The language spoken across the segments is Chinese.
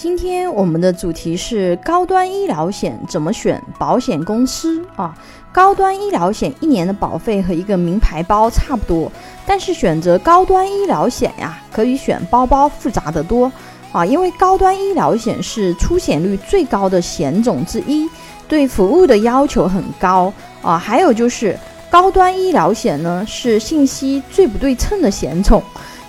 今天我们的主题是高端医疗险怎么选保险公司啊？高端医疗险一年的保费和一个名牌包差不多，但是选择高端医疗险呀，可以选包包复杂的多啊，因为高端医疗险是出险率最高的险种之一，对服务的要求很高啊。还有就是高端医疗险呢是信息最不对称的险种，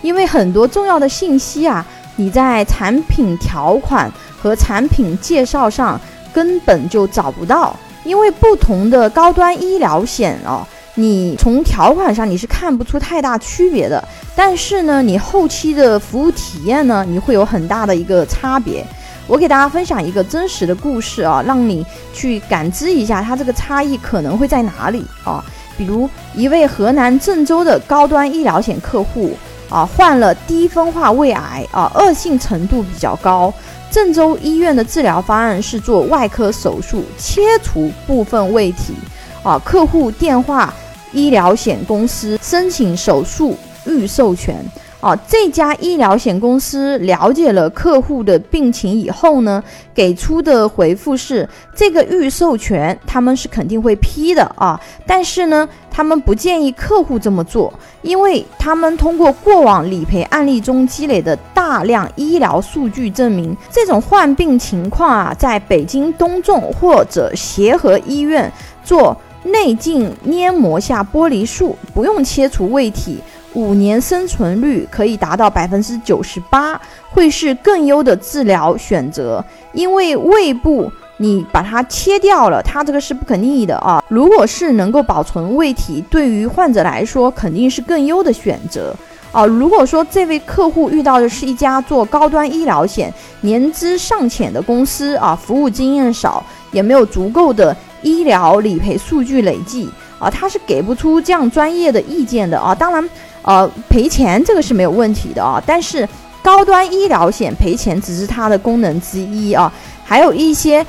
因为很多重要的信息啊。你在产品条款和产品介绍上根本就找不到，因为不同的高端医疗险哦，你从条款上你是看不出太大区别的。但是呢，你后期的服务体验呢，你会有很大的一个差别。我给大家分享一个真实的故事啊，让你去感知一下它这个差异可能会在哪里啊。比如一位河南郑州的高端医疗险客户。啊，患了低分化胃癌啊，恶性程度比较高。郑州医院的治疗方案是做外科手术，切除部分胃体。啊，客户电话医疗险公司申请手术预授权。啊，这家医疗险公司了解了客户的病情以后呢，给出的回复是这个预授权他们是肯定会批的啊，但是呢，他们不建议客户这么做，因为他们通过过往理赔案例中积累的大量医疗数据证明，这种患病情况啊，在北京东众或者协和医院做内镜黏膜下剥离术，不用切除胃体。五年生存率可以达到百分之九十八，会是更优的治疗选择。因为胃部你把它切掉了，它这个是不可逆的啊。如果是能够保存胃体，对于患者来说肯定是更优的选择啊。如果说这位客户遇到的是一家做高端医疗险、年资尚浅的公司啊，服务经验少，也没有足够的医疗理赔数据累计啊，他是给不出这样专业的意见的啊。当然。呃，赔钱这个是没有问题的啊，但是高端医疗险赔钱只是它的功能之一啊，还有一些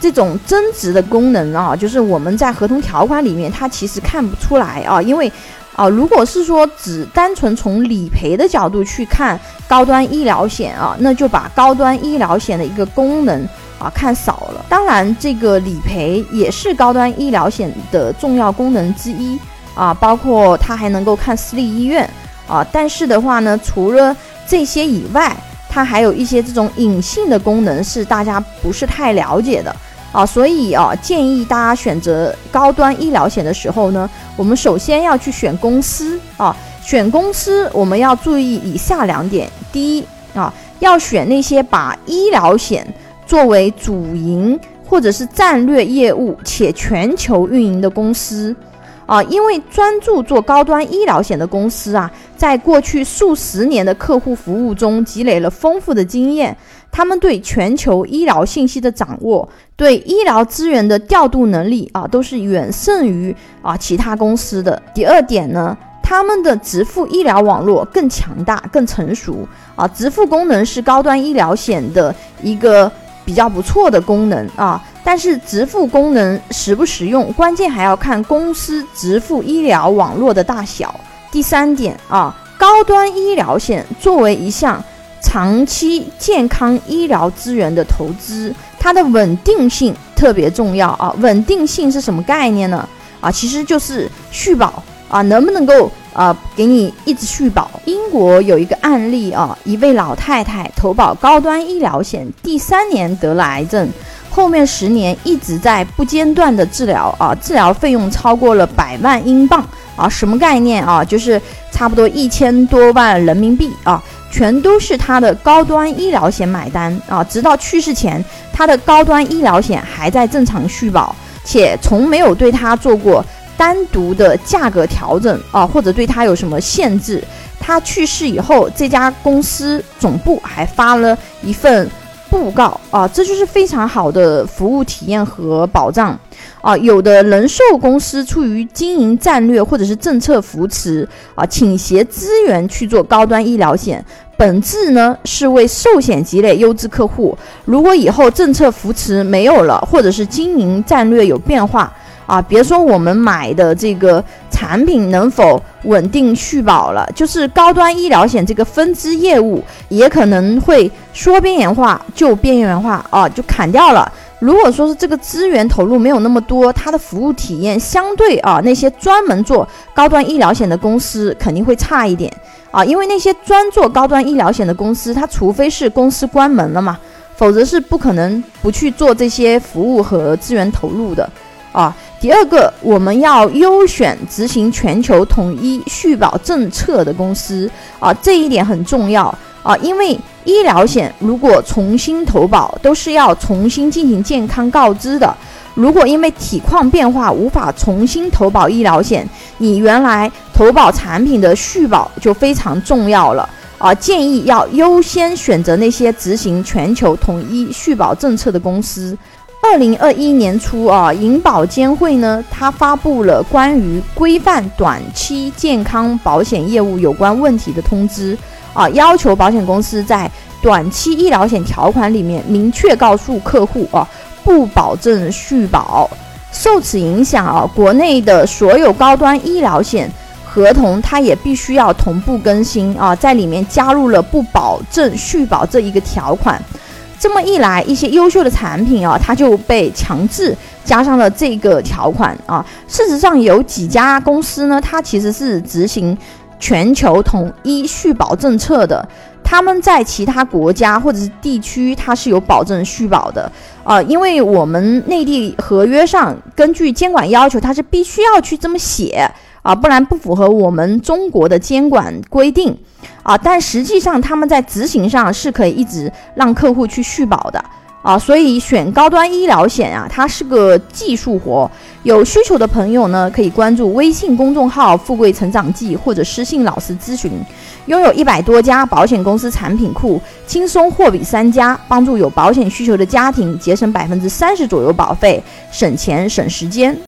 这种增值的功能啊，就是我们在合同条款里面它其实看不出来啊，因为啊，如果是说只单纯从理赔的角度去看高端医疗险啊，那就把高端医疗险的一个功能啊看少了。当然，这个理赔也是高端医疗险的重要功能之一。啊，包括它还能够看私立医院啊，但是的话呢，除了这些以外，它还有一些这种隐性的功能是大家不是太了解的啊，所以啊，建议大家选择高端医疗险的时候呢，我们首先要去选公司啊，选公司我们要注意以下两点：第一啊，要选那些把医疗险作为主营或者是战略业务且全球运营的公司。啊，因为专注做高端医疗险的公司啊，在过去数十年的客户服务中积累了丰富的经验，他们对全球医疗信息的掌握，对医疗资源的调度能力啊，都是远胜于啊其他公司的。第二点呢，他们的直付医疗网络更强大、更成熟啊，直付功能是高端医疗险的一个比较不错的功能啊。但是直付功能实不实用，关键还要看公司直付医疗网络的大小。第三点啊，高端医疗险作为一项长期健康医疗资源的投资，它的稳定性特别重要啊。稳定性是什么概念呢？啊，其实就是续保啊，能不能够啊给你一直续保？英国有一个案例啊，一位老太太投保高端医疗险，第三年得了癌症。后面十年一直在不间断的治疗啊，治疗费用超过了百万英镑啊，什么概念啊？就是差不多一千多万人民币啊，全都是他的高端医疗险买单啊。直到去世前，他的高端医疗险还在正常续保，且从没有对他做过单独的价格调整啊，或者对他有什么限制。他去世以后，这家公司总部还发了一份。布告啊，这就是非常好的服务体验和保障啊！有的人寿公司出于经营战略或者是政策扶持啊，倾斜资源去做高端医疗险，本质呢是为寿险积累优质客户。如果以后政策扶持没有了，或者是经营战略有变化啊，别说我们买的这个产品能否稳定续保了，就是高端医疗险这个分支业务也可能会说边缘化就边缘化啊，就砍掉了。如果说是这个资源投入没有那么多，它的服务体验相对啊那些专门做高端医疗险的公司肯定会差一点啊，因为那些专做高端医疗险的公司，它除非是公司关门了嘛，否则是不可能不去做这些服务和资源投入的啊。第二个，我们要优选执行全球统一续保政策的公司啊，这一点很重要啊，因为医疗险如果重新投保，都是要重新进行健康告知的。如果因为体况变化无法重新投保医疗险，你原来投保产品的续保就非常重要了啊！建议要优先选择那些执行全球统一续保政策的公司。二零二一年初啊，银保监会呢，它发布了关于规范短期健康保险业务有关问题的通知啊，要求保险公司在短期医疗险条款里面明确告诉客户啊，不保证续保。受此影响啊，国内的所有高端医疗险合同，它也必须要同步更新啊，在里面加入了不保证续保这一个条款。这么一来，一些优秀的产品啊，它就被强制加上了这个条款啊。事实上，有几家公司呢，它其实是执行全球统一续保政策的，他们在其他国家或者是地区，它是有保证续保的啊。因为我们内地合约上根据监管要求，它是必须要去这么写啊，不然不符合我们中国的监管规定。啊，但实际上他们在执行上是可以一直让客户去续保的啊，所以选高端医疗险啊，它是个技术活。有需求的朋友呢，可以关注微信公众号“富贵成长记”或者私信老师咨询。拥有一百多家保险公司产品库，轻松货比三家，帮助有保险需求的家庭节省百分之三十左右保费，省钱省时间。